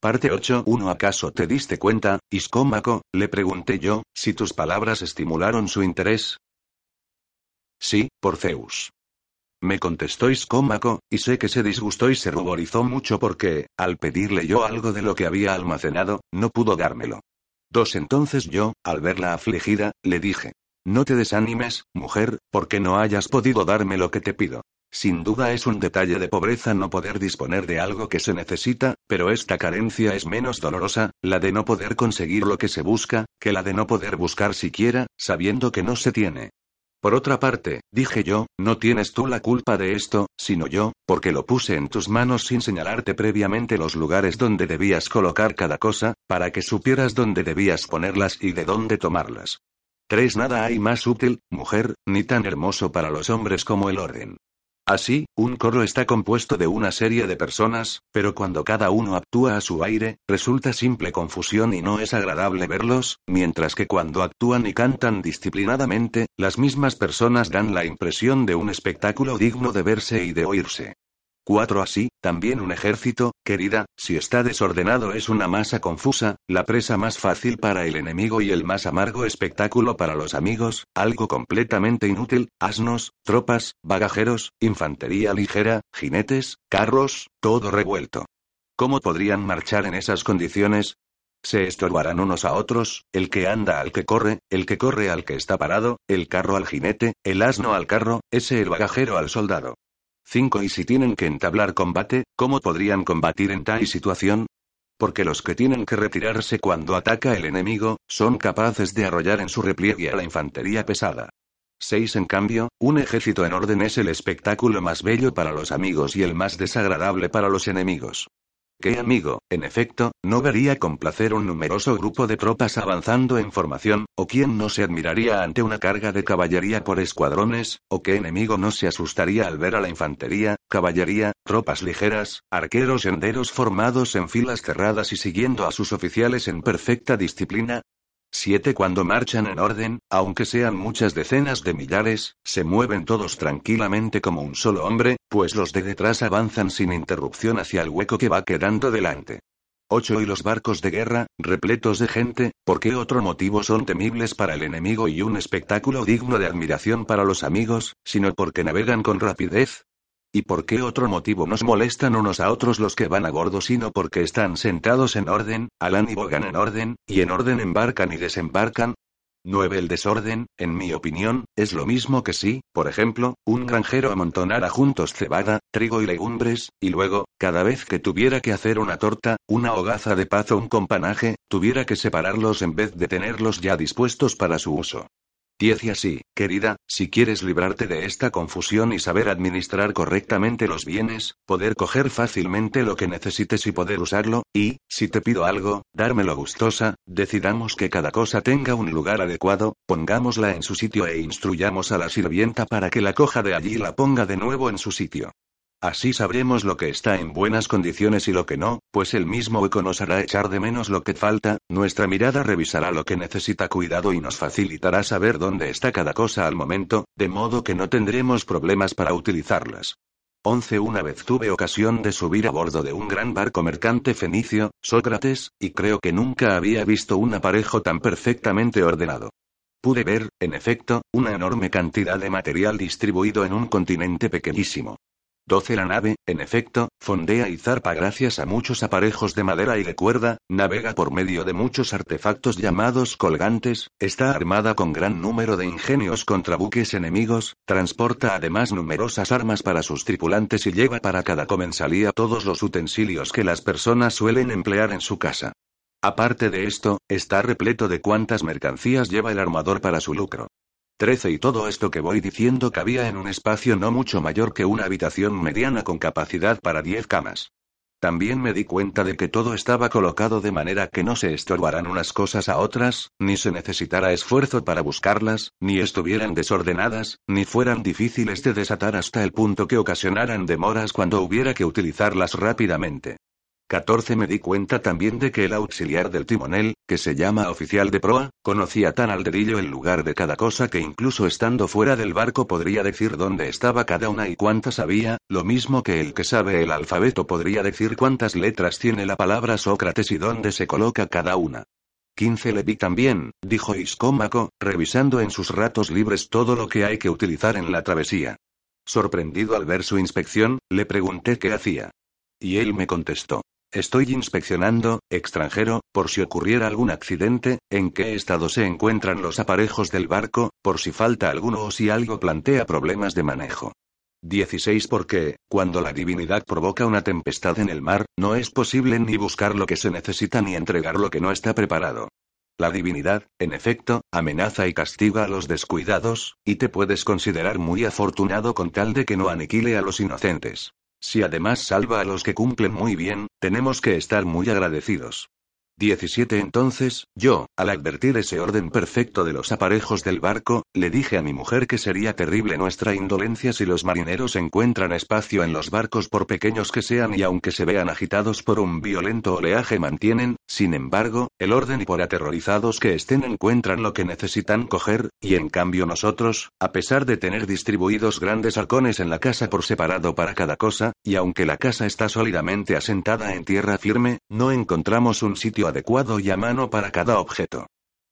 Parte 8. ¿Uno acaso te diste cuenta, Iscómaco? Le pregunté yo, si tus palabras estimularon su interés. Sí, por Zeus. Me contestó Iscómaco, y sé que se disgustó y se ruborizó mucho porque, al pedirle yo algo de lo que había almacenado, no pudo dármelo. Dos entonces yo, al verla afligida, le dije. No te desanimes, mujer, porque no hayas podido darme lo que te pido. Sin duda es un detalle de pobreza no poder disponer de algo que se necesita, pero esta carencia es menos dolorosa, la de no poder conseguir lo que se busca, que la de no poder buscar siquiera, sabiendo que no se tiene. Por otra parte, dije yo, no tienes tú la culpa de esto, sino yo, porque lo puse en tus manos sin señalarte previamente los lugares donde debías colocar cada cosa, para que supieras dónde debías ponerlas y de dónde tomarlas. 3. Nada hay más útil, mujer, ni tan hermoso para los hombres como el orden. Así, un coro está compuesto de una serie de personas, pero cuando cada uno actúa a su aire, resulta simple confusión y no es agradable verlos, mientras que cuando actúan y cantan disciplinadamente, las mismas personas dan la impresión de un espectáculo digno de verse y de oírse. 4. Así, también un ejército, querida, si está desordenado es una masa confusa, la presa más fácil para el enemigo y el más amargo espectáculo para los amigos, algo completamente inútil, asnos, tropas, bagajeros, infantería ligera, jinetes, carros, todo revuelto. ¿Cómo podrían marchar en esas condiciones? Se estorbarán unos a otros, el que anda al que corre, el que corre al que está parado, el carro al jinete, el asno al carro, ese el bagajero al soldado. 5. Y si tienen que entablar combate, ¿cómo podrían combatir en tal situación? Porque los que tienen que retirarse cuando ataca el enemigo, son capaces de arrollar en su repliegue a la infantería pesada. 6. En cambio, un ejército en orden es el espectáculo más bello para los amigos y el más desagradable para los enemigos. ¿Qué amigo, en efecto, no vería con placer un numeroso grupo de tropas avanzando en formación, o quién no se admiraría ante una carga de caballería por escuadrones, o qué enemigo no se asustaría al ver a la infantería, caballería, tropas ligeras, arqueros y enderos formados en filas cerradas y siguiendo a sus oficiales en perfecta disciplina? 7. Cuando marchan en orden, aunque sean muchas decenas de millares, se mueven todos tranquilamente como un solo hombre, pues los de detrás avanzan sin interrupción hacia el hueco que va quedando delante. 8. Y los barcos de guerra, repletos de gente, ¿por qué otro motivo son temibles para el enemigo y un espectáculo digno de admiración para los amigos, sino porque navegan con rapidez? ¿Y por qué otro motivo nos molestan unos a otros los que van a bordo sino porque están sentados en orden, alan y bogan en orden, y en orden embarcan y desembarcan? 9. El desorden, en mi opinión, es lo mismo que si, por ejemplo, un granjero amontonara juntos cebada, trigo y legumbres, y luego, cada vez que tuviera que hacer una torta, una hogaza de paz o un companaje, tuviera que separarlos en vez de tenerlos ya dispuestos para su uso. 10 y así, querida, si quieres librarte de esta confusión y saber administrar correctamente los bienes, poder coger fácilmente lo que necesites y poder usarlo, y, si te pido algo, dármelo gustosa, decidamos que cada cosa tenga un lugar adecuado, pongámosla en su sitio e instruyamos a la sirvienta para que la coja de allí y la ponga de nuevo en su sitio. Así sabremos lo que está en buenas condiciones y lo que no, pues el mismo eco nos hará echar de menos lo que falta, nuestra mirada revisará lo que necesita cuidado y nos facilitará saber dónde está cada cosa al momento, de modo que no tendremos problemas para utilizarlas. 11. Una vez tuve ocasión de subir a bordo de un gran barco mercante fenicio, Sócrates, y creo que nunca había visto un aparejo tan perfectamente ordenado. Pude ver, en efecto, una enorme cantidad de material distribuido en un continente pequeñísimo. 12. La nave, en efecto, fondea y zarpa gracias a muchos aparejos de madera y de cuerda, navega por medio de muchos artefactos llamados colgantes, está armada con gran número de ingenios contra buques enemigos, transporta además numerosas armas para sus tripulantes y lleva para cada comensalía todos los utensilios que las personas suelen emplear en su casa. Aparte de esto, está repleto de cuantas mercancías lleva el armador para su lucro. 13 y todo esto que voy diciendo cabía en un espacio no mucho mayor que una habitación mediana con capacidad para 10 camas. También me di cuenta de que todo estaba colocado de manera que no se estorbaran unas cosas a otras, ni se necesitara esfuerzo para buscarlas, ni estuvieran desordenadas, ni fueran difíciles de desatar hasta el punto que ocasionaran demoras cuando hubiera que utilizarlas rápidamente. 14 Me di cuenta también de que el auxiliar del timonel, que se llama oficial de proa, conocía tan al dedillo el lugar de cada cosa que incluso estando fuera del barco podría decir dónde estaba cada una y cuántas había, lo mismo que el que sabe el alfabeto podría decir cuántas letras tiene la palabra Sócrates y dónde se coloca cada una. 15 le vi también, dijo Iscómaco, revisando en sus ratos libres todo lo que hay que utilizar en la travesía. Sorprendido al ver su inspección, le pregunté qué hacía. Y él me contestó. Estoy inspeccionando, extranjero, por si ocurriera algún accidente, en qué estado se encuentran los aparejos del barco, por si falta alguno o si algo plantea problemas de manejo. 16 Porque, cuando la divinidad provoca una tempestad en el mar, no es posible ni buscar lo que se necesita ni entregar lo que no está preparado. La divinidad, en efecto, amenaza y castiga a los descuidados, y te puedes considerar muy afortunado con tal de que no aniquile a los inocentes. Si además salva a los que cumplen muy bien, tenemos que estar muy agradecidos. 17 Entonces, yo, al advertir ese orden perfecto de los aparejos del barco, le dije a mi mujer que sería terrible nuestra indolencia si los marineros encuentran espacio en los barcos por pequeños que sean y aunque se vean agitados por un violento oleaje mantienen, sin embargo, el orden y por aterrorizados que estén encuentran lo que necesitan coger, y en cambio nosotros, a pesar de tener distribuidos grandes halcones en la casa por separado para cada cosa, y aunque la casa está sólidamente asentada en tierra firme, no encontramos un sitio adecuado y a mano para cada objeto.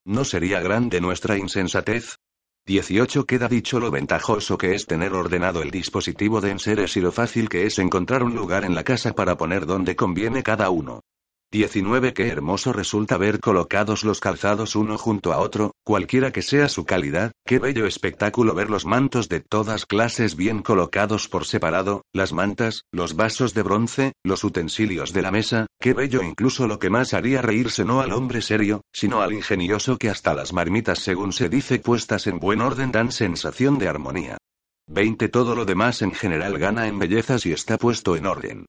¿No sería grande nuestra insensatez? 18 Queda dicho lo ventajoso que es tener ordenado el dispositivo de enseres y lo fácil que es encontrar un lugar en la casa para poner donde conviene cada uno. 19 Qué hermoso resulta ver colocados los calzados uno junto a otro, cualquiera que sea su calidad, qué bello espectáculo ver los mantos de todas clases bien colocados por separado, las mantas, los vasos de bronce, los utensilios de la mesa, qué bello incluso lo que más haría reírse no al hombre serio, sino al ingenioso que hasta las marmitas según se dice puestas en buen orden dan sensación de armonía. 20 Todo lo demás en general gana en belleza si está puesto en orden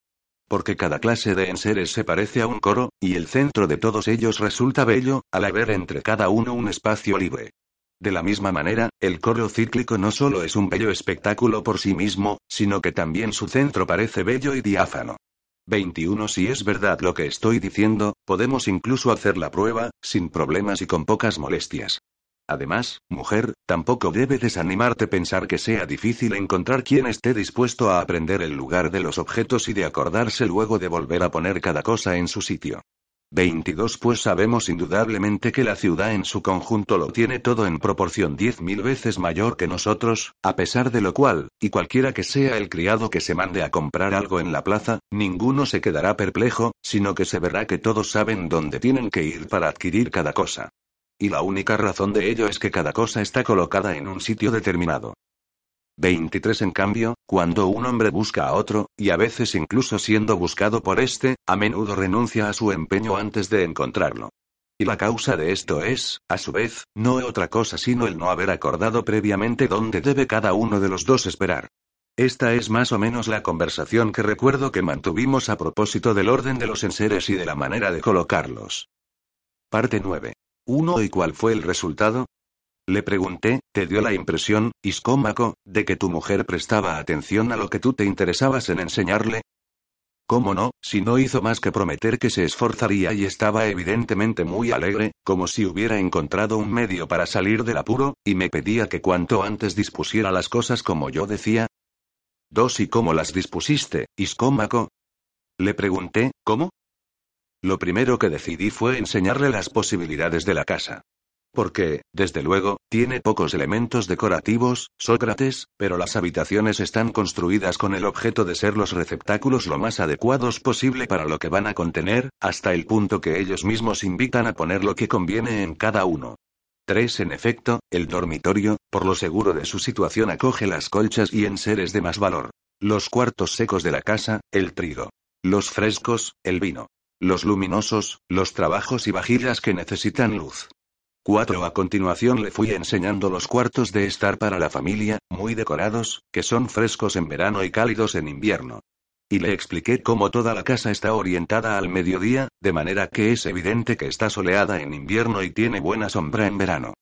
porque cada clase de enseres se parece a un coro, y el centro de todos ellos resulta bello, al haber entre cada uno un espacio libre. De la misma manera, el coro cíclico no solo es un bello espectáculo por sí mismo, sino que también su centro parece bello y diáfano. 21 Si es verdad lo que estoy diciendo, podemos incluso hacer la prueba, sin problemas y con pocas molestias. Además, mujer, tampoco debe desanimarte pensar que sea difícil encontrar quien esté dispuesto a aprender el lugar de los objetos y de acordarse luego de volver a poner cada cosa en su sitio. 22 Pues sabemos indudablemente que la ciudad en su conjunto lo tiene todo en proporción diez mil veces mayor que nosotros, a pesar de lo cual, y cualquiera que sea el criado que se mande a comprar algo en la plaza, ninguno se quedará perplejo, sino que se verá que todos saben dónde tienen que ir para adquirir cada cosa. Y la única razón de ello es que cada cosa está colocada en un sitio determinado. 23 En cambio, cuando un hombre busca a otro, y a veces incluso siendo buscado por éste, a menudo renuncia a su empeño antes de encontrarlo. Y la causa de esto es, a su vez, no otra cosa sino el no haber acordado previamente dónde debe cada uno de los dos esperar. Esta es más o menos la conversación que recuerdo que mantuvimos a propósito del orden de los enseres y de la manera de colocarlos. Parte 9. ¿Uno y cuál fue el resultado? Le pregunté, ¿te dio la impresión, Iscómaco, de que tu mujer prestaba atención a lo que tú te interesabas en enseñarle? ¿Cómo no, si no hizo más que prometer que se esforzaría y estaba evidentemente muy alegre, como si hubiera encontrado un medio para salir del apuro, y me pedía que cuanto antes dispusiera las cosas como yo decía? Dos y cómo las dispusiste, Iscómaco? Le pregunté, ¿cómo? Lo primero que decidí fue enseñarle las posibilidades de la casa. Porque, desde luego, tiene pocos elementos decorativos, Sócrates, pero las habitaciones están construidas con el objeto de ser los receptáculos lo más adecuados posible para lo que van a contener, hasta el punto que ellos mismos invitan a poner lo que conviene en cada uno. 3. En efecto, el dormitorio, por lo seguro de su situación, acoge las colchas y enseres de más valor. Los cuartos secos de la casa, el trigo. Los frescos, el vino. Los luminosos, los trabajos y vajillas que necesitan luz. 4. A continuación le fui enseñando los cuartos de estar para la familia, muy decorados, que son frescos en verano y cálidos en invierno. Y le expliqué cómo toda la casa está orientada al mediodía, de manera que es evidente que está soleada en invierno y tiene buena sombra en verano.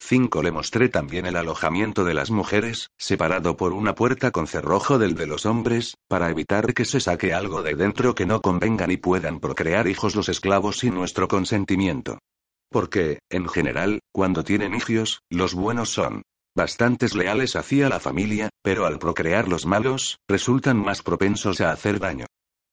5. Le mostré también el alojamiento de las mujeres, separado por una puerta con cerrojo del de los hombres, para evitar que se saque algo de dentro que no convenga ni puedan procrear hijos los esclavos sin nuestro consentimiento. Porque, en general, cuando tienen hijos, los buenos son bastantes leales hacia la familia, pero al procrear los malos, resultan más propensos a hacer daño.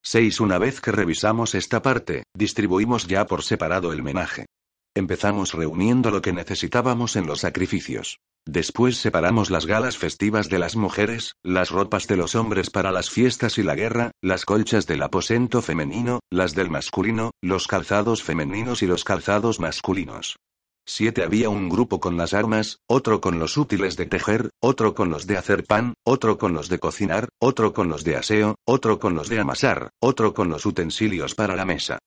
6. Una vez que revisamos esta parte, distribuimos ya por separado el menaje. Empezamos reuniendo lo que necesitábamos en los sacrificios. Después separamos las galas festivas de las mujeres, las ropas de los hombres para las fiestas y la guerra, las colchas del aposento femenino, las del masculino, los calzados femeninos y los calzados masculinos. 7. Había un grupo con las armas, otro con los útiles de tejer, otro con los de hacer pan, otro con los de cocinar, otro con los de aseo, otro con los de amasar, otro con los utensilios para la mesa.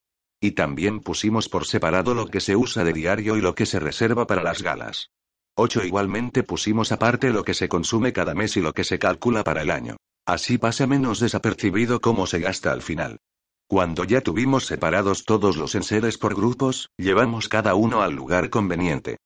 Y también pusimos por separado lo que se usa de diario y lo que se reserva para las galas. 8. Igualmente pusimos aparte lo que se consume cada mes y lo que se calcula para el año. Así pasa menos desapercibido cómo se gasta al final. Cuando ya tuvimos separados todos los enseres por grupos, llevamos cada uno al lugar conveniente.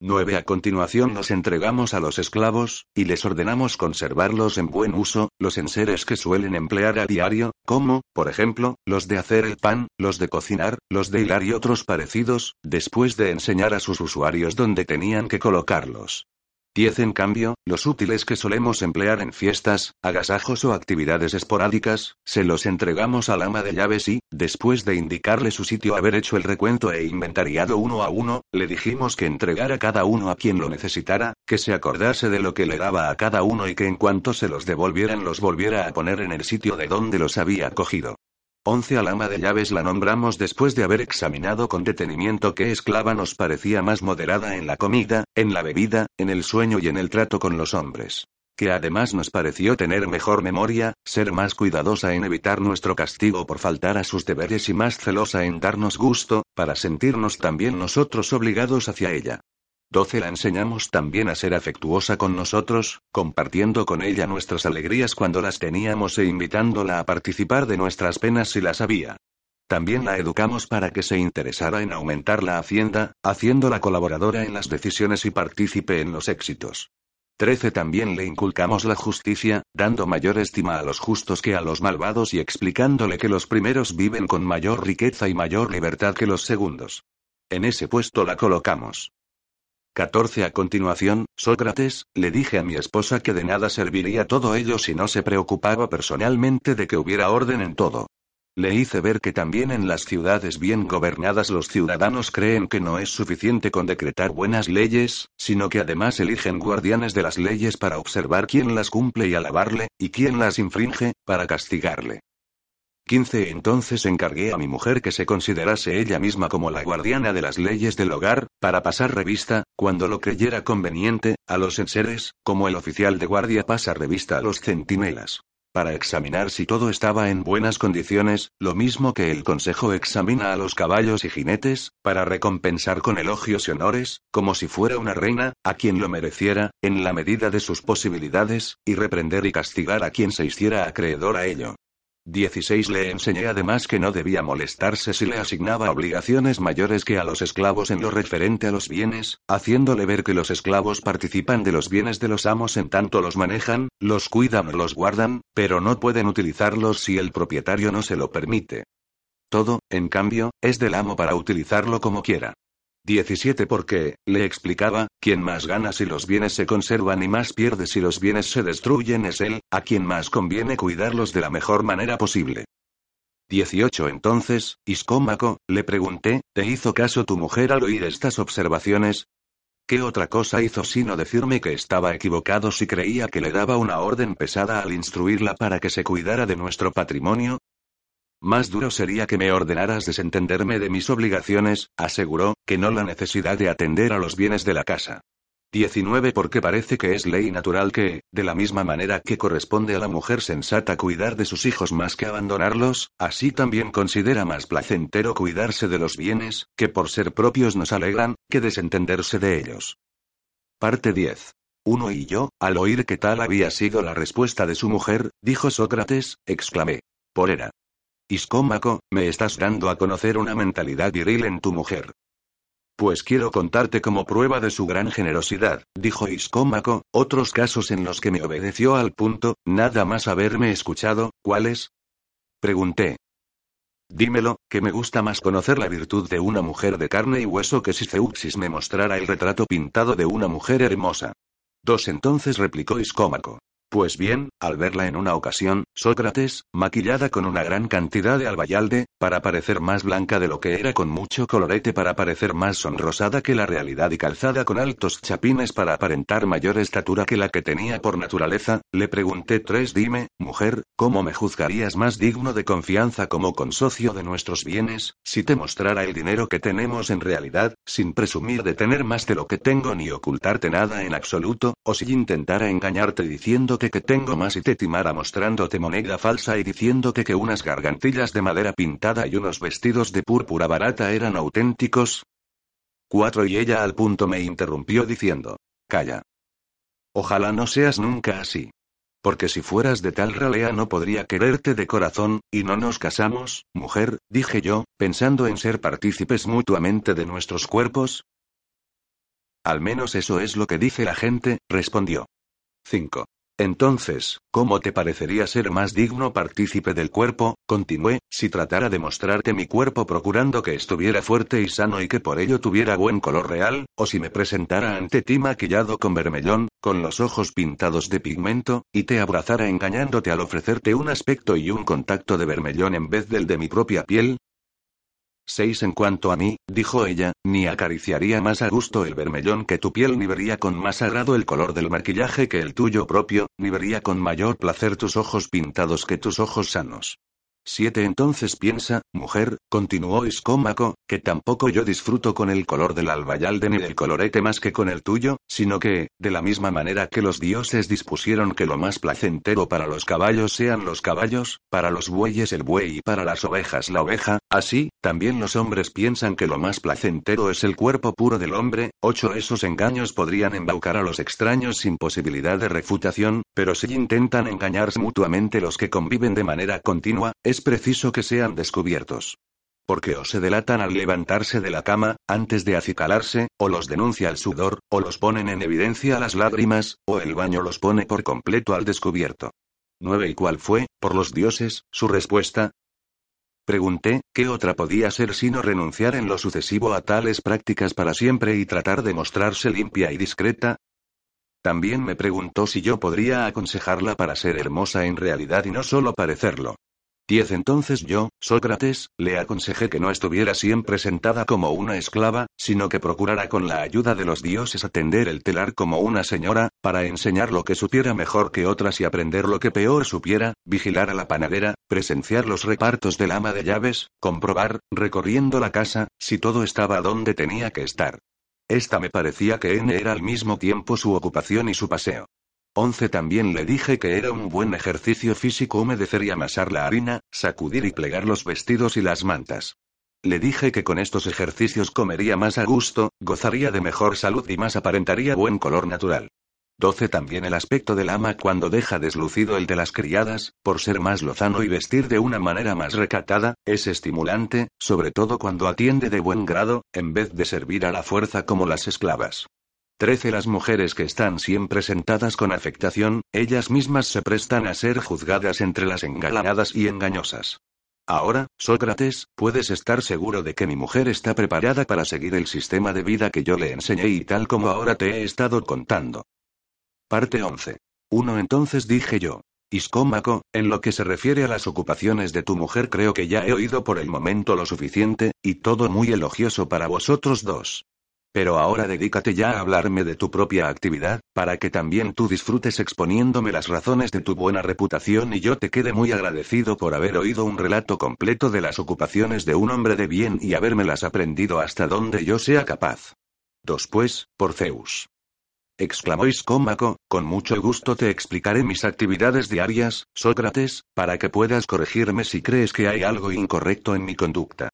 9. A continuación los entregamos a los esclavos, y les ordenamos conservarlos en buen uso, los enseres que suelen emplear a diario, como, por ejemplo, los de hacer el pan, los de cocinar, los de hilar y otros parecidos, después de enseñar a sus usuarios dónde tenían que colocarlos. 10. En cambio, los útiles que solemos emplear en fiestas, agasajos o actividades esporádicas, se los entregamos al ama de llaves y, después de indicarle su sitio, haber hecho el recuento e inventariado uno a uno, le dijimos que entregara cada uno a quien lo necesitara, que se acordase de lo que le daba a cada uno y que en cuanto se los devolvieran los volviera a poner en el sitio de donde los había cogido. 11 al ama de llaves la nombramos después de haber examinado con detenimiento qué esclava nos parecía más moderada en la comida, en la bebida, en el sueño y en el trato con los hombres. Que además nos pareció tener mejor memoria, ser más cuidadosa en evitar nuestro castigo por faltar a sus deberes y más celosa en darnos gusto, para sentirnos también nosotros obligados hacia ella. 12. La enseñamos también a ser afectuosa con nosotros, compartiendo con ella nuestras alegrías cuando las teníamos e invitándola a participar de nuestras penas si las había. También la educamos para que se interesara en aumentar la hacienda, haciéndola colaboradora en las decisiones y partícipe en los éxitos. 13. También le inculcamos la justicia, dando mayor estima a los justos que a los malvados y explicándole que los primeros viven con mayor riqueza y mayor libertad que los segundos. En ese puesto la colocamos. 14. A continuación, Sócrates, le dije a mi esposa que de nada serviría todo ello si no se preocupaba personalmente de que hubiera orden en todo. Le hice ver que también en las ciudades bien gobernadas los ciudadanos creen que no es suficiente con decretar buenas leyes, sino que además eligen guardianes de las leyes para observar quién las cumple y alabarle, y quién las infringe, para castigarle. 15. Entonces encargué a mi mujer que se considerase ella misma como la guardiana de las leyes del hogar, para pasar revista, cuando lo creyera conveniente, a los enseres, como el oficial de guardia pasa revista a los centinelas. Para examinar si todo estaba en buenas condiciones, lo mismo que el consejo examina a los caballos y jinetes, para recompensar con elogios y honores, como si fuera una reina, a quien lo mereciera, en la medida de sus posibilidades, y reprender y castigar a quien se hiciera acreedor a ello. 16 Le enseñé además que no debía molestarse si le asignaba obligaciones mayores que a los esclavos en lo referente a los bienes, haciéndole ver que los esclavos participan de los bienes de los amos en tanto los manejan, los cuidan o los guardan, pero no pueden utilizarlos si el propietario no se lo permite. Todo, en cambio, es del amo para utilizarlo como quiera. 17 Porque, le explicaba, quien más gana si los bienes se conservan y más pierde si los bienes se destruyen es él, a quien más conviene cuidarlos de la mejor manera posible. 18 Entonces, Iscómaco, le pregunté, ¿te hizo caso tu mujer al oír estas observaciones? ¿Qué otra cosa hizo sino decirme que estaba equivocado si creía que le daba una orden pesada al instruirla para que se cuidara de nuestro patrimonio? Más duro sería que me ordenaras desentenderme de mis obligaciones, aseguró, que no la necesidad de atender a los bienes de la casa. 19 Porque parece que es ley natural que, de la misma manera que corresponde a la mujer sensata cuidar de sus hijos más que abandonarlos, así también considera más placentero cuidarse de los bienes, que por ser propios nos alegran, que desentenderse de ellos. Parte 10. Uno y yo, al oír que tal había sido la respuesta de su mujer, dijo Sócrates, exclamé. Por era. Iscómaco, me estás dando a conocer una mentalidad viril en tu mujer. Pues quiero contarte como prueba de su gran generosidad, dijo Iscómaco, otros casos en los que me obedeció al punto, nada más haberme escuchado, ¿cuáles? Pregunté. Dímelo, que me gusta más conocer la virtud de una mujer de carne y hueso que si Zeuxis me mostrara el retrato pintado de una mujer hermosa. Dos entonces replicó Iscómaco. Pues bien, al verla en una ocasión, Sócrates, maquillada con una gran cantidad de albayalde, para parecer más blanca de lo que era con mucho colorete para parecer más sonrosada que la realidad y calzada con altos chapines para aparentar mayor estatura que la que tenía por naturaleza, le pregunté tres dime, mujer, ¿cómo me juzgarías más digno de confianza como consocio de nuestros bienes, si te mostrara el dinero que tenemos en realidad, sin presumir de tener más de lo que tengo ni ocultarte nada en absoluto, o si intentara engañarte diciendo que tengo más y te timara mostrándote moneda falsa y diciéndote que unas gargantillas de madera pintada y unos vestidos de púrpura barata eran auténticos? Cuatro y ella al punto me interrumpió diciendo, calla. Ojalá no seas nunca así. Porque si fueras de tal ralea no podría quererte de corazón, y no nos casamos, mujer, dije yo, pensando en ser partícipes mutuamente de nuestros cuerpos. Al menos eso es lo que dice la gente, respondió. 5. Entonces, ¿cómo te parecería ser más digno partícipe del cuerpo? Continué, si tratara de mostrarte mi cuerpo procurando que estuviera fuerte y sano y que por ello tuviera buen color real, o si me presentara ante ti maquillado con vermellón, con los ojos pintados de pigmento, y te abrazara engañándote al ofrecerte un aspecto y un contacto de vermellón en vez del de mi propia piel, Seis en cuanto a mí, dijo ella, ni acariciaría más a gusto el vermellón que tu piel, ni vería con más agrado el color del maquillaje que el tuyo propio, ni vería con mayor placer tus ojos pintados que tus ojos sanos. 7. Entonces piensa, mujer, continuó Iscómaco, que tampoco yo disfruto con el color del albayalde ni del colorete más que con el tuyo, sino que, de la misma manera que los dioses dispusieron que lo más placentero para los caballos sean los caballos, para los bueyes el buey y para las ovejas la oveja, así, también los hombres piensan que lo más placentero es el cuerpo puro del hombre. 8. Esos engaños podrían embaucar a los extraños sin posibilidad de refutación, pero si intentan engañarse mutuamente los que conviven de manera continua, es preciso que sean descubiertos. Porque o se delatan al levantarse de la cama, antes de acicalarse, o los denuncia el sudor, o los ponen en evidencia las lágrimas, o el baño los pone por completo al descubierto. 9. ¿Y cuál fue, por los dioses, su respuesta? Pregunté, ¿qué otra podía ser sino renunciar en lo sucesivo a tales prácticas para siempre y tratar de mostrarse limpia y discreta? También me preguntó si yo podría aconsejarla para ser hermosa en realidad y no solo parecerlo. 10 Entonces yo, Sócrates, le aconsejé que no estuviera siempre sentada como una esclava, sino que procurara con la ayuda de los dioses atender el telar como una señora, para enseñar lo que supiera mejor que otras y aprender lo que peor supiera, vigilar a la panadera, presenciar los repartos del ama de llaves, comprobar, recorriendo la casa, si todo estaba donde tenía que estar. Esta me parecía que N era al mismo tiempo su ocupación y su paseo. 11 También le dije que era un buen ejercicio físico humedecer y amasar la harina, sacudir y plegar los vestidos y las mantas. Le dije que con estos ejercicios comería más a gusto, gozaría de mejor salud y más aparentaría buen color natural. 12 También el aspecto del ama cuando deja deslucido el de las criadas, por ser más lozano y vestir de una manera más recatada, es estimulante, sobre todo cuando atiende de buen grado, en vez de servir a la fuerza como las esclavas. 13 Las mujeres que están siempre sentadas con afectación, ellas mismas se prestan a ser juzgadas entre las engalanadas y engañosas. Ahora, Sócrates, puedes estar seguro de que mi mujer está preparada para seguir el sistema de vida que yo le enseñé y tal como ahora te he estado contando. Parte 11. 1. Entonces dije yo. Iscómaco, en lo que se refiere a las ocupaciones de tu mujer creo que ya he oído por el momento lo suficiente, y todo muy elogioso para vosotros dos. Pero ahora dedícate ya a hablarme de tu propia actividad, para que también tú disfrutes exponiéndome las razones de tu buena reputación y yo te quede muy agradecido por haber oído un relato completo de las ocupaciones de un hombre de bien y habérmelas aprendido hasta donde yo sea capaz. Después, por Zeus exclamó Iscómaco, con mucho gusto te explicaré mis actividades diarias, Sócrates, para que puedas corregirme si crees que hay algo incorrecto en mi conducta.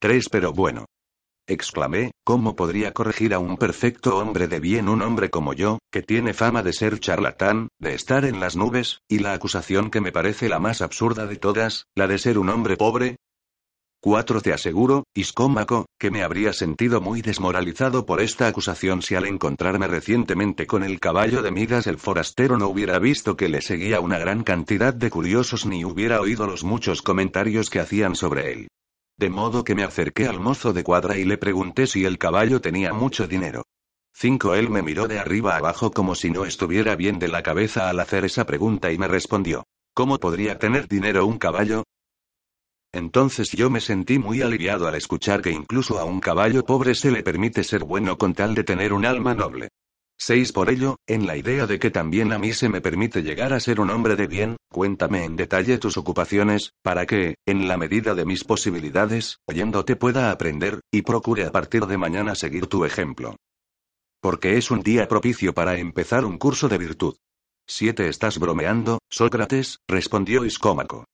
3. Pero bueno. Exclamé, ¿cómo podría corregir a un perfecto hombre de bien un hombre como yo, que tiene fama de ser charlatán, de estar en las nubes, y la acusación que me parece la más absurda de todas, la de ser un hombre pobre? 4. Te aseguro, Iscómaco, que me habría sentido muy desmoralizado por esta acusación si al encontrarme recientemente con el caballo de Midas el forastero no hubiera visto que le seguía una gran cantidad de curiosos ni hubiera oído los muchos comentarios que hacían sobre él. De modo que me acerqué al mozo de cuadra y le pregunté si el caballo tenía mucho dinero. 5. Él me miró de arriba abajo como si no estuviera bien de la cabeza al hacer esa pregunta y me respondió. ¿Cómo podría tener dinero un caballo? Entonces yo me sentí muy aliviado al escuchar que incluso a un caballo pobre se le permite ser bueno con tal de tener un alma noble. 6. Por ello, en la idea de que también a mí se me permite llegar a ser un hombre de bien, cuéntame en detalle tus ocupaciones, para que, en la medida de mis posibilidades, oyéndote pueda aprender, y procure a partir de mañana seguir tu ejemplo. Porque es un día propicio para empezar un curso de virtud. 7. Estás bromeando, Sócrates, respondió Iscómaco.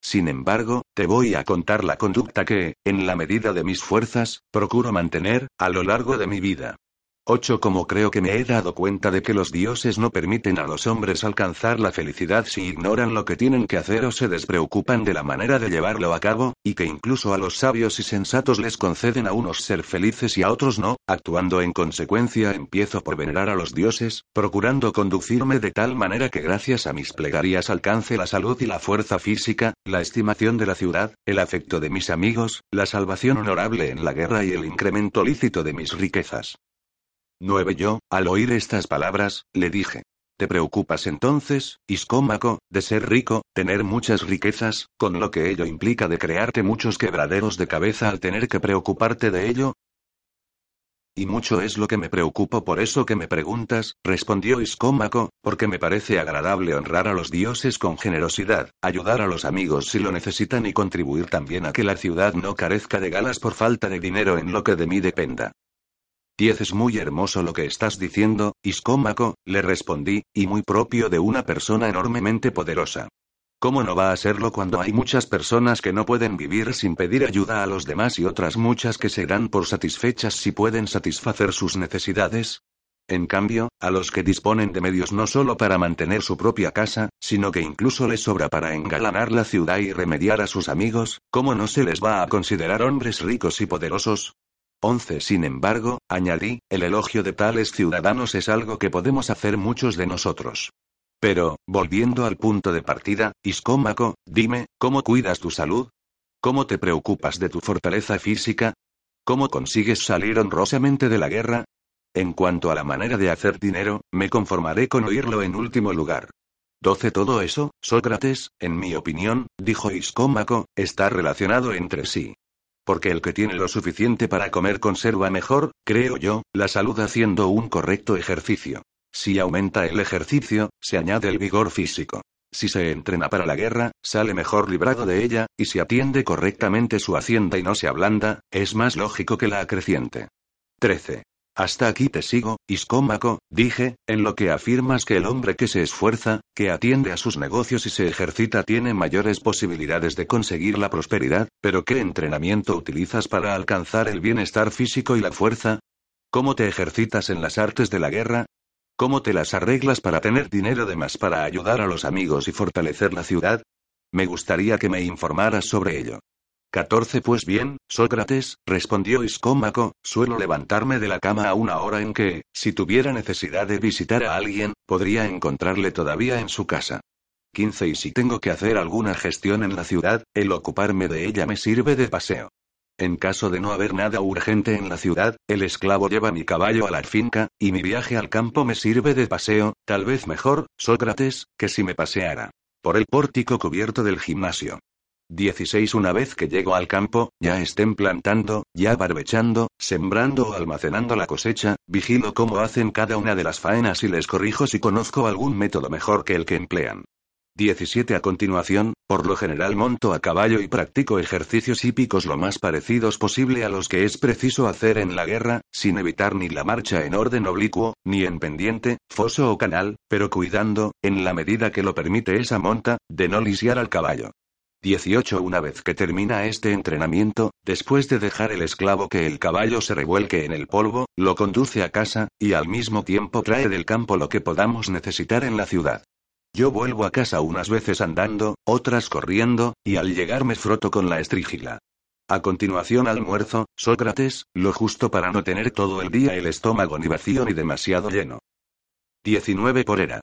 Sin embargo, te voy a contar la conducta que, en la medida de mis fuerzas, procuro mantener, a lo largo de mi vida. 8. Como creo que me he dado cuenta de que los dioses no permiten a los hombres alcanzar la felicidad si ignoran lo que tienen que hacer o se despreocupan de la manera de llevarlo a cabo, y que incluso a los sabios y sensatos les conceden a unos ser felices y a otros no, actuando en consecuencia empiezo por venerar a los dioses, procurando conducirme de tal manera que gracias a mis plegarias alcance la salud y la fuerza física, la estimación de la ciudad, el afecto de mis amigos, la salvación honorable en la guerra y el incremento lícito de mis riquezas. 9. Yo, al oír estas palabras, le dije. ¿Te preocupas entonces, Iscómaco, de ser rico, tener muchas riquezas, con lo que ello implica de crearte muchos quebraderos de cabeza al tener que preocuparte de ello? Y mucho es lo que me preocupo por eso que me preguntas, respondió Iscómaco, porque me parece agradable honrar a los dioses con generosidad, ayudar a los amigos si lo necesitan y contribuir también a que la ciudad no carezca de galas por falta de dinero en lo que de mí dependa. 10 es muy hermoso lo que estás diciendo, Iscómaco, le respondí, y muy propio de una persona enormemente poderosa. ¿Cómo no va a serlo cuando hay muchas personas que no pueden vivir sin pedir ayuda a los demás y otras muchas que se dan por satisfechas si pueden satisfacer sus necesidades? En cambio, a los que disponen de medios no solo para mantener su propia casa, sino que incluso les sobra para engalanar la ciudad y remediar a sus amigos, ¿cómo no se les va a considerar hombres ricos y poderosos? 11. Sin embargo, añadí, el elogio de tales ciudadanos es algo que podemos hacer muchos de nosotros. Pero, volviendo al punto de partida, Iscómaco, dime, ¿cómo cuidas tu salud? ¿Cómo te preocupas de tu fortaleza física? ¿Cómo consigues salir honrosamente de la guerra? En cuanto a la manera de hacer dinero, me conformaré con oírlo en último lugar. 12. Todo eso, Sócrates, en mi opinión, dijo Iscómaco, está relacionado entre sí. Porque el que tiene lo suficiente para comer conserva mejor, creo yo, la salud haciendo un correcto ejercicio. Si aumenta el ejercicio, se añade el vigor físico. Si se entrena para la guerra, sale mejor librado de ella, y si atiende correctamente su hacienda y no se ablanda, es más lógico que la acreciente. 13. Hasta aquí te sigo, Iscómaco, dije, en lo que afirmas que el hombre que se esfuerza, que atiende a sus negocios y se ejercita tiene mayores posibilidades de conseguir la prosperidad, pero ¿qué entrenamiento utilizas para alcanzar el bienestar físico y la fuerza? ¿Cómo te ejercitas en las artes de la guerra? ¿Cómo te las arreglas para tener dinero de más para ayudar a los amigos y fortalecer la ciudad? Me gustaría que me informaras sobre ello. 14 Pues bien, Sócrates, respondió Iscómaco, suelo levantarme de la cama a una hora en que, si tuviera necesidad de visitar a alguien, podría encontrarle todavía en su casa. 15 Y si tengo que hacer alguna gestión en la ciudad, el ocuparme de ella me sirve de paseo. En caso de no haber nada urgente en la ciudad, el esclavo lleva mi caballo a la finca, y mi viaje al campo me sirve de paseo, tal vez mejor, Sócrates, que si me paseara. Por el pórtico cubierto del gimnasio. 16 Una vez que llego al campo, ya estén plantando, ya barbechando, sembrando o almacenando la cosecha, vigilo cómo hacen cada una de las faenas y les corrijo si conozco algún método mejor que el que emplean. 17 A continuación, por lo general monto a caballo y practico ejercicios hípicos lo más parecidos posible a los que es preciso hacer en la guerra, sin evitar ni la marcha en orden oblicuo, ni en pendiente, foso o canal, pero cuidando, en la medida que lo permite esa monta, de no lisiar al caballo. 18 Una vez que termina este entrenamiento, después de dejar el esclavo que el caballo se revuelque en el polvo, lo conduce a casa, y al mismo tiempo trae del campo lo que podamos necesitar en la ciudad. Yo vuelvo a casa unas veces andando, otras corriendo, y al llegar me froto con la estrígila. A continuación almuerzo, Sócrates, lo justo para no tener todo el día el estómago ni vacío ni demasiado lleno. 19 por era.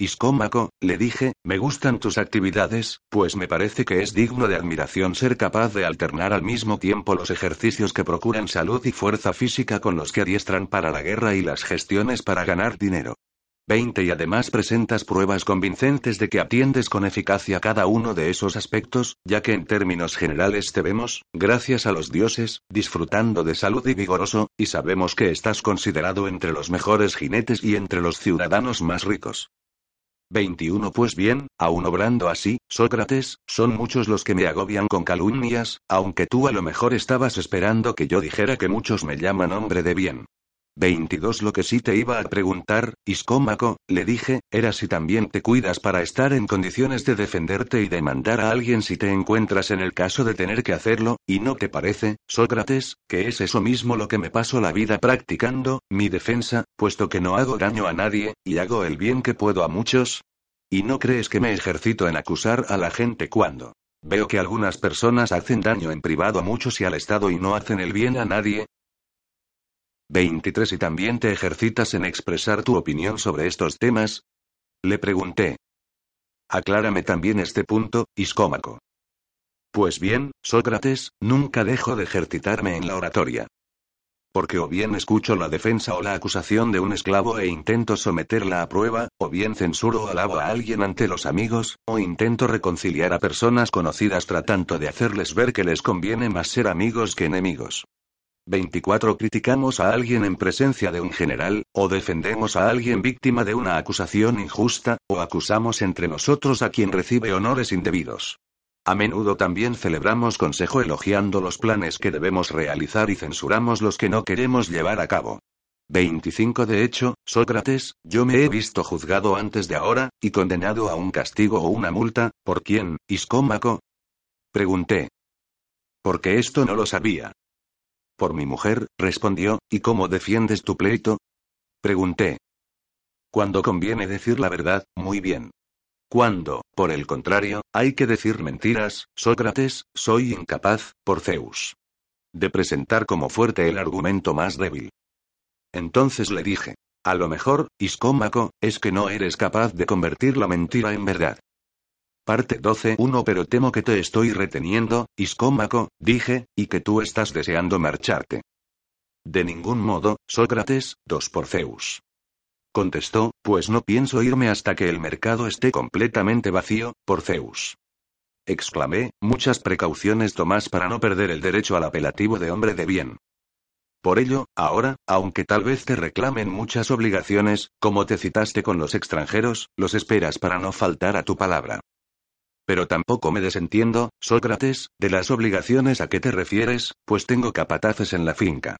Iscómaco, le dije, me gustan tus actividades, pues me parece que es digno de admiración ser capaz de alternar al mismo tiempo los ejercicios que procuran salud y fuerza física con los que adiestran para la guerra y las gestiones para ganar dinero. 20 y además presentas pruebas convincentes de que atiendes con eficacia cada uno de esos aspectos, ya que en términos generales te vemos, gracias a los dioses, disfrutando de salud y vigoroso, y sabemos que estás considerado entre los mejores jinetes y entre los ciudadanos más ricos. 21 Pues bien, aun obrando así, Sócrates, son muchos los que me agobian con calumnias, aunque tú a lo mejor estabas esperando que yo dijera que muchos me llaman hombre de bien. 22 Lo que sí te iba a preguntar, Iscómaco, le dije, era si también te cuidas para estar en condiciones de defenderte y demandar a alguien si te encuentras en el caso de tener que hacerlo, y no te parece, Sócrates, que es eso mismo lo que me paso la vida practicando, mi defensa, puesto que no hago daño a nadie, y hago el bien que puedo a muchos? ¿Y no crees que me ejercito en acusar a la gente cuando veo que algunas personas hacen daño en privado a muchos y al Estado y no hacen el bien a nadie? 23 ¿Y también te ejercitas en expresar tu opinión sobre estos temas? Le pregunté. Aclárame también este punto, Iscómaco. Pues bien, Sócrates, nunca dejo de ejercitarme en la oratoria. Porque o bien escucho la defensa o la acusación de un esclavo e intento someterla a prueba, o bien censuro o alabo a alguien ante los amigos, o intento reconciliar a personas conocidas tratando de hacerles ver que les conviene más ser amigos que enemigos. 24. Criticamos a alguien en presencia de un general, o defendemos a alguien víctima de una acusación injusta, o acusamos entre nosotros a quien recibe honores indebidos. A menudo también celebramos consejo elogiando los planes que debemos realizar y censuramos los que no queremos llevar a cabo. 25 De hecho, Sócrates, yo me he visto juzgado antes de ahora, y condenado a un castigo o una multa, ¿por quién, Iscómaco? Pregunté. Porque esto no lo sabía. Por mi mujer, respondió, ¿y cómo defiendes tu pleito? Pregunté. Cuando conviene decir la verdad, muy bien. Cuando, por el contrario, hay que decir mentiras, Sócrates, soy incapaz, por Zeus. De presentar como fuerte el argumento más débil. Entonces le dije. A lo mejor, Iscómaco, es que no eres capaz de convertir la mentira en verdad. Parte 12.1 Pero temo que te estoy reteniendo, Iscómaco, dije, y que tú estás deseando marcharte. De ningún modo, Sócrates, dos por Zeus. Contestó, pues no pienso irme hasta que el mercado esté completamente vacío, por Zeus. Exclamé, muchas precauciones tomas para no perder el derecho al apelativo de hombre de bien. Por ello, ahora, aunque tal vez te reclamen muchas obligaciones, como te citaste con los extranjeros, los esperas para no faltar a tu palabra. Pero tampoco me desentiendo, Sócrates, de las obligaciones a que te refieres, pues tengo capataces en la finca.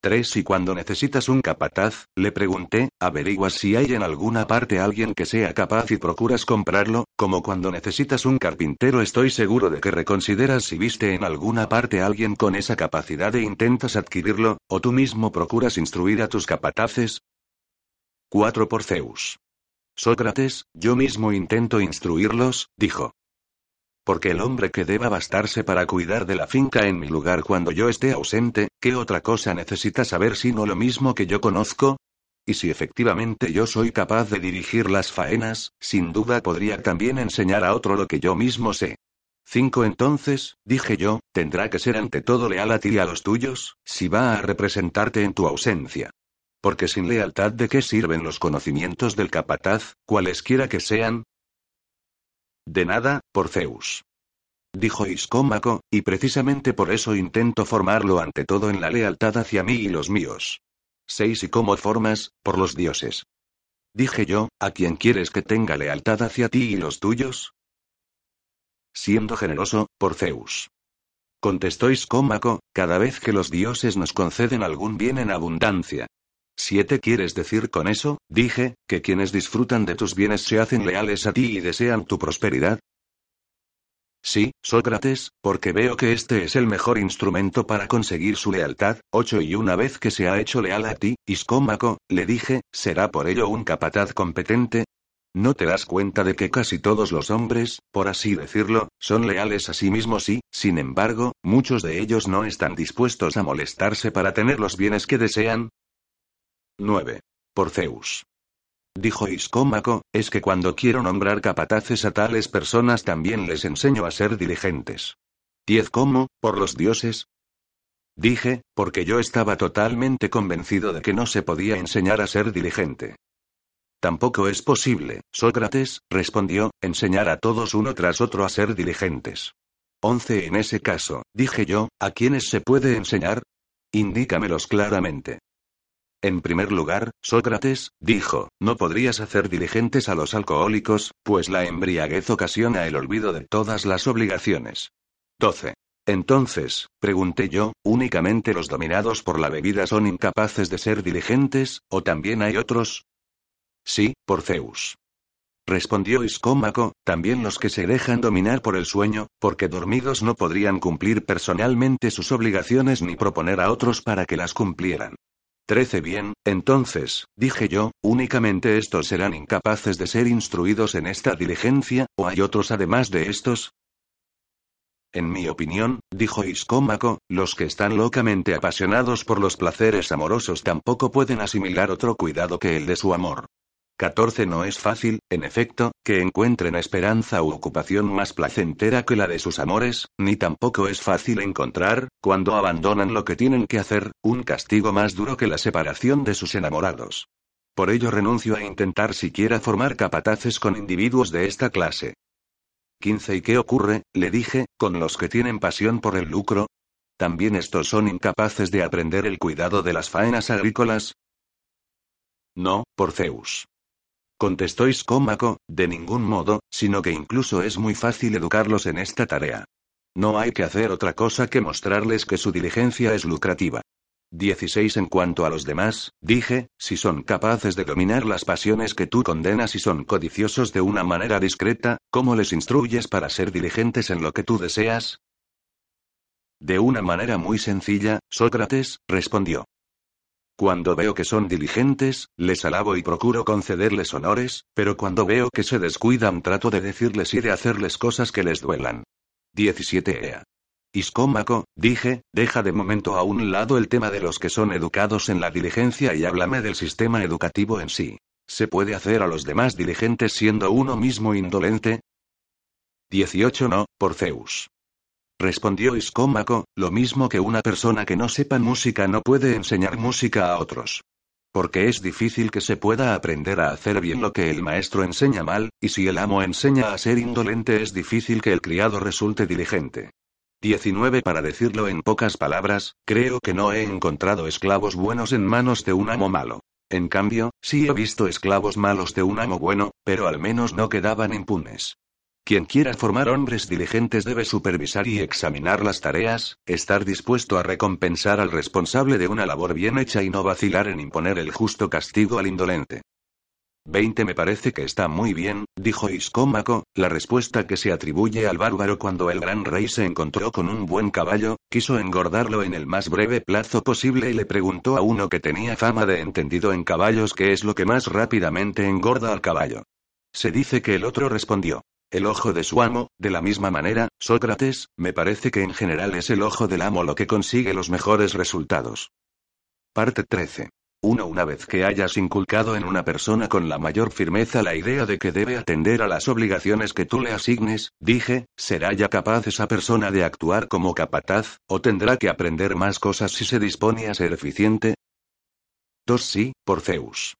3. Y cuando necesitas un capataz, le pregunté, averiguas si hay en alguna parte alguien que sea capaz y procuras comprarlo, como cuando necesitas un carpintero estoy seguro de que reconsideras si viste en alguna parte alguien con esa capacidad e intentas adquirirlo, o tú mismo procuras instruir a tus capataces. 4. Por Zeus. Sócrates, yo mismo intento instruirlos, dijo. Porque el hombre que deba bastarse para cuidar de la finca en mi lugar cuando yo esté ausente, ¿qué otra cosa necesita saber sino lo mismo que yo conozco? Y si efectivamente yo soy capaz de dirigir las faenas, sin duda podría también enseñar a otro lo que yo mismo sé. 5 Entonces, dije yo, tendrá que ser ante todo leal a ti y a los tuyos, si va a representarte en tu ausencia. Porque sin lealtad de qué sirven los conocimientos del capataz, cualesquiera que sean, de nada, por Zeus. Dijo Iscómaco, y precisamente por eso intento formarlo ante todo en la lealtad hacia mí y los míos. Seis y cómo formas, por los dioses. Dije yo, ¿a quién quieres que tenga lealtad hacia ti y los tuyos? Siendo generoso, por Zeus. Contestó Iscómaco, cada vez que los dioses nos conceden algún bien en abundancia, ¿Siete quieres decir con eso? Dije, que quienes disfrutan de tus bienes se hacen leales a ti y desean tu prosperidad. Sí, Sócrates, porque veo que este es el mejor instrumento para conseguir su lealtad. Ocho y una vez que se ha hecho leal a ti, Iscómaco, le dije, ¿será por ello un capataz competente? ¿No te das cuenta de que casi todos los hombres, por así decirlo, son leales a sí mismos y, sin embargo, muchos de ellos no están dispuestos a molestarse para tener los bienes que desean? 9. Por Zeus. Dijo Iscómaco, es que cuando quiero nombrar capataces a tales personas también les enseño a ser diligentes. 10. ¿Cómo? ¿Por los dioses? Dije, porque yo estaba totalmente convencido de que no se podía enseñar a ser diligente. Tampoco es posible, Sócrates, respondió, enseñar a todos uno tras otro a ser diligentes. 11 En ese caso, dije yo, ¿a quiénes se puede enseñar? Indícamelos claramente. En primer lugar, Sócrates, dijo, no podrías hacer diligentes a los alcohólicos, pues la embriaguez ocasiona el olvido de todas las obligaciones. 12. Entonces, pregunté yo, ¿únicamente los dominados por la bebida son incapaces de ser diligentes, o también hay otros? Sí, por Zeus. Respondió Iscómaco, también los que se dejan dominar por el sueño, porque dormidos no podrían cumplir personalmente sus obligaciones ni proponer a otros para que las cumplieran. Trece bien, entonces, dije yo, únicamente estos serán incapaces de ser instruidos en esta diligencia, o hay otros además de estos, en mi opinión, dijo Iscómaco, los que están locamente apasionados por los placeres amorosos tampoco pueden asimilar otro cuidado que el de su amor. 14 No es fácil, en efecto, que encuentren esperanza u ocupación más placentera que la de sus amores, ni tampoco es fácil encontrar, cuando abandonan lo que tienen que hacer, un castigo más duro que la separación de sus enamorados. Por ello renuncio a intentar siquiera formar capataces con individuos de esta clase. 15 ¿Y qué ocurre? le dije, con los que tienen pasión por el lucro. ¿También estos son incapaces de aprender el cuidado de las faenas agrícolas? No, por Zeus. Contestó Iscómaco, de ningún modo, sino que incluso es muy fácil educarlos en esta tarea. No hay que hacer otra cosa que mostrarles que su diligencia es lucrativa. 16 En cuanto a los demás, dije, si son capaces de dominar las pasiones que tú condenas y son codiciosos de una manera discreta, ¿cómo les instruyes para ser diligentes en lo que tú deseas? De una manera muy sencilla, Sócrates, respondió. Cuando veo que son diligentes, les alabo y procuro concederles honores, pero cuando veo que se descuidan trato de decirles y de hacerles cosas que les duelan. 17 Ea. Iscómaco, dije, deja de momento a un lado el tema de los que son educados en la diligencia y háblame del sistema educativo en sí. ¿Se puede hacer a los demás diligentes siendo uno mismo indolente? 18 No, por Zeus. Respondió Iscómaco, lo mismo que una persona que no sepa música no puede enseñar música a otros. Porque es difícil que se pueda aprender a hacer bien lo que el maestro enseña mal, y si el amo enseña a ser indolente es difícil que el criado resulte diligente. 19 Para decirlo en pocas palabras, creo que no he encontrado esclavos buenos en manos de un amo malo. En cambio, sí he visto esclavos malos de un amo bueno, pero al menos no quedaban impunes. Quien quiera formar hombres diligentes debe supervisar y examinar las tareas, estar dispuesto a recompensar al responsable de una labor bien hecha y no vacilar en imponer el justo castigo al indolente. 20 Me parece que está muy bien, dijo Iscómaco, la respuesta que se atribuye al bárbaro cuando el gran rey se encontró con un buen caballo, quiso engordarlo en el más breve plazo posible y le preguntó a uno que tenía fama de entendido en caballos qué es lo que más rápidamente engorda al caballo. Se dice que el otro respondió. El ojo de su amo, de la misma manera, Sócrates, me parece que en general es el ojo del amo lo que consigue los mejores resultados. Parte 13. Uno una vez que hayas inculcado en una persona con la mayor firmeza la idea de que debe atender a las obligaciones que tú le asignes, dije, ¿será ya capaz esa persona de actuar como capataz, o tendrá que aprender más cosas si se dispone a ser eficiente? Dos sí, por Zeus.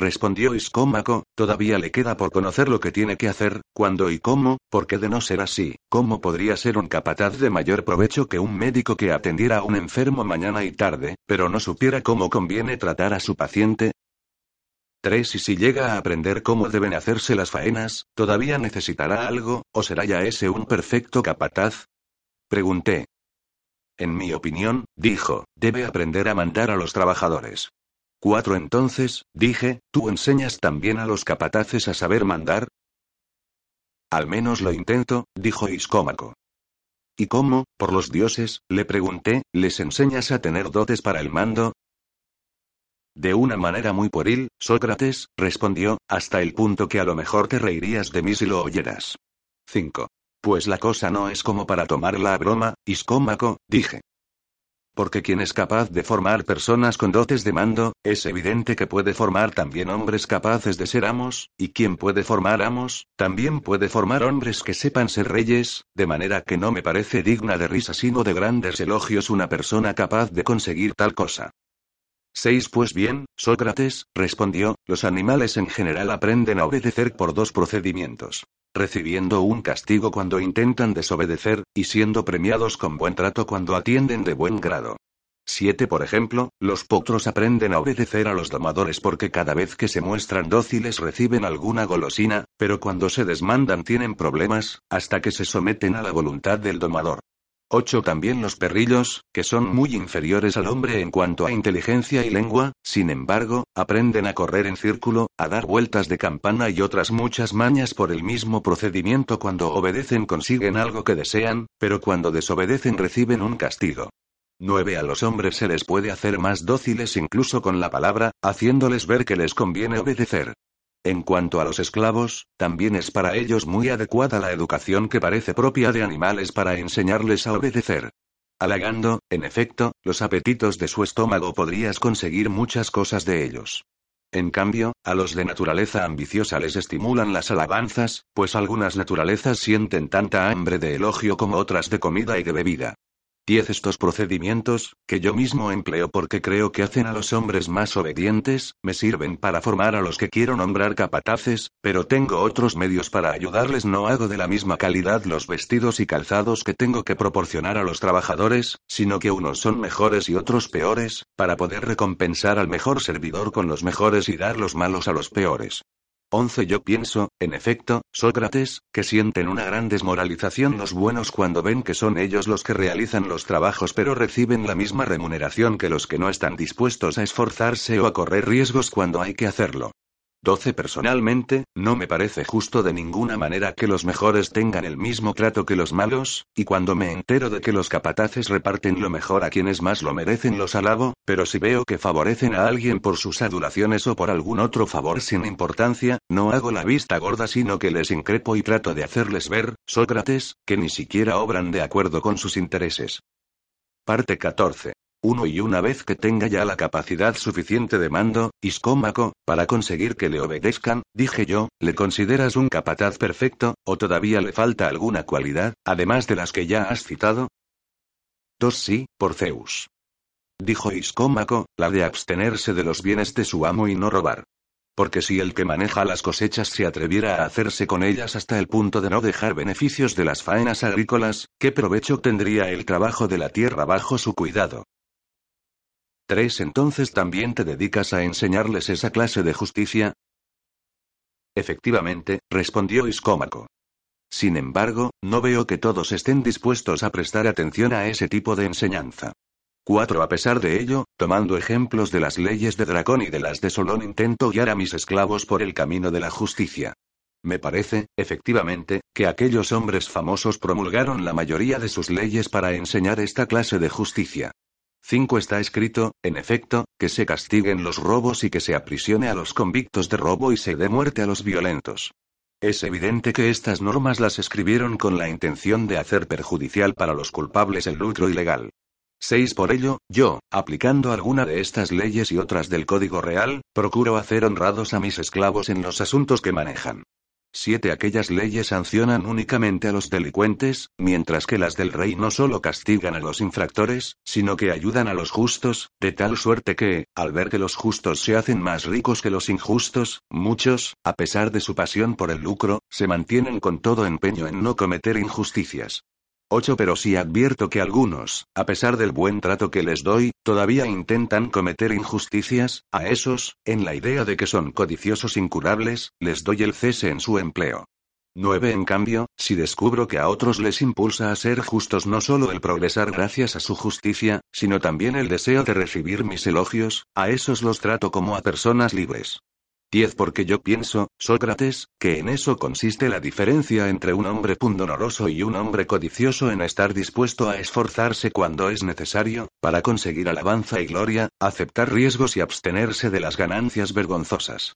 Respondió Iscómaco, todavía le queda por conocer lo que tiene que hacer, cuándo y cómo, porque de no ser así, ¿cómo podría ser un capataz de mayor provecho que un médico que atendiera a un enfermo mañana y tarde, pero no supiera cómo conviene tratar a su paciente? 3. Y si llega a aprender cómo deben hacerse las faenas, ¿todavía necesitará algo, o será ya ese un perfecto capataz? Pregunté. En mi opinión, dijo, debe aprender a mandar a los trabajadores. Cuatro entonces, dije, ¿tú enseñas también a los capataces a saber mandar? Al menos lo intento, dijo Iscómaco. ¿Y cómo, por los dioses? le pregunté, ¿les enseñas a tener dotes para el mando? De una manera muy pueril, Sócrates, respondió, hasta el punto que a lo mejor te reirías de mí si lo oyeras. 5. Pues la cosa no es como para tomarla a broma, Iscómaco, dije. Porque quien es capaz de formar personas con dotes de mando, es evidente que puede formar también hombres capaces de ser amos, y quien puede formar amos, también puede formar hombres que sepan ser reyes, de manera que no me parece digna de risa sino de grandes elogios una persona capaz de conseguir tal cosa. 6 Pues bien, Sócrates, respondió, los animales en general aprenden a obedecer por dos procedimientos recibiendo un castigo cuando intentan desobedecer, y siendo premiados con buen trato cuando atienden de buen grado. 7. Por ejemplo, los potros aprenden a obedecer a los domadores porque cada vez que se muestran dóciles reciben alguna golosina, pero cuando se desmandan tienen problemas, hasta que se someten a la voluntad del domador. 8. También los perrillos, que son muy inferiores al hombre en cuanto a inteligencia y lengua, sin embargo, aprenden a correr en círculo, a dar vueltas de campana y otras muchas mañas por el mismo procedimiento cuando obedecen consiguen algo que desean, pero cuando desobedecen reciben un castigo. 9. A los hombres se les puede hacer más dóciles incluso con la palabra, haciéndoles ver que les conviene obedecer. En cuanto a los esclavos, también es para ellos muy adecuada la educación que parece propia de animales para enseñarles a obedecer. Halagando, en efecto, los apetitos de su estómago podrías conseguir muchas cosas de ellos. En cambio, a los de naturaleza ambiciosa les estimulan las alabanzas, pues algunas naturalezas sienten tanta hambre de elogio como otras de comida y de bebida. 10. Estos procedimientos, que yo mismo empleo porque creo que hacen a los hombres más obedientes, me sirven para formar a los que quiero nombrar capataces, pero tengo otros medios para ayudarles. No hago de la misma calidad los vestidos y calzados que tengo que proporcionar a los trabajadores, sino que unos son mejores y otros peores, para poder recompensar al mejor servidor con los mejores y dar los malos a los peores. 11. Yo pienso, en efecto, Sócrates, que sienten una gran desmoralización los buenos cuando ven que son ellos los que realizan los trabajos pero reciben la misma remuneración que los que no están dispuestos a esforzarse o a correr riesgos cuando hay que hacerlo. 12. Personalmente, no me parece justo de ninguna manera que los mejores tengan el mismo trato que los malos, y cuando me entero de que los capataces reparten lo mejor a quienes más lo merecen los alabo, pero si veo que favorecen a alguien por sus adulaciones o por algún otro favor sin importancia, no hago la vista gorda sino que les increpo y trato de hacerles ver, Sócrates, que ni siquiera obran de acuerdo con sus intereses. Parte 14. Uno y una vez que tenga ya la capacidad suficiente de mando, Iscómaco, para conseguir que le obedezcan, dije yo, ¿le consideras un capataz perfecto, o todavía le falta alguna cualidad, además de las que ya has citado? Dos sí, por Zeus. Dijo Iscómaco, la de abstenerse de los bienes de su amo y no robar. Porque si el que maneja las cosechas se atreviera a hacerse con ellas hasta el punto de no dejar beneficios de las faenas agrícolas, ¿qué provecho tendría el trabajo de la tierra bajo su cuidado? 3. Entonces también te dedicas a enseñarles esa clase de justicia. Efectivamente, respondió Iscómaco. Sin embargo, no veo que todos estén dispuestos a prestar atención a ese tipo de enseñanza. 4. A pesar de ello, tomando ejemplos de las leyes de Dracón y de las de Solón, intento guiar a mis esclavos por el camino de la justicia. Me parece, efectivamente, que aquellos hombres famosos promulgaron la mayoría de sus leyes para enseñar esta clase de justicia. 5 está escrito, en efecto, que se castiguen los robos y que se aprisione a los convictos de robo y se dé muerte a los violentos. Es evidente que estas normas las escribieron con la intención de hacer perjudicial para los culpables el lucro ilegal. 6 Por ello, yo, aplicando alguna de estas leyes y otras del Código Real, procuro hacer honrados a mis esclavos en los asuntos que manejan. 7. Aquellas leyes sancionan únicamente a los delincuentes, mientras que las del rey no solo castigan a los infractores, sino que ayudan a los justos, de tal suerte que, al ver que los justos se hacen más ricos que los injustos, muchos, a pesar de su pasión por el lucro, se mantienen con todo empeño en no cometer injusticias. 8. Pero si advierto que algunos, a pesar del buen trato que les doy, todavía intentan cometer injusticias, a esos, en la idea de que son codiciosos incurables, les doy el cese en su empleo. 9. En cambio, si descubro que a otros les impulsa a ser justos no solo el progresar gracias a su justicia, sino también el deseo de recibir mis elogios, a esos los trato como a personas libres. 10 porque yo pienso, Sócrates, que en eso consiste la diferencia entre un hombre pundonoroso y un hombre codicioso en estar dispuesto a esforzarse cuando es necesario, para conseguir alabanza y gloria, aceptar riesgos y abstenerse de las ganancias vergonzosas.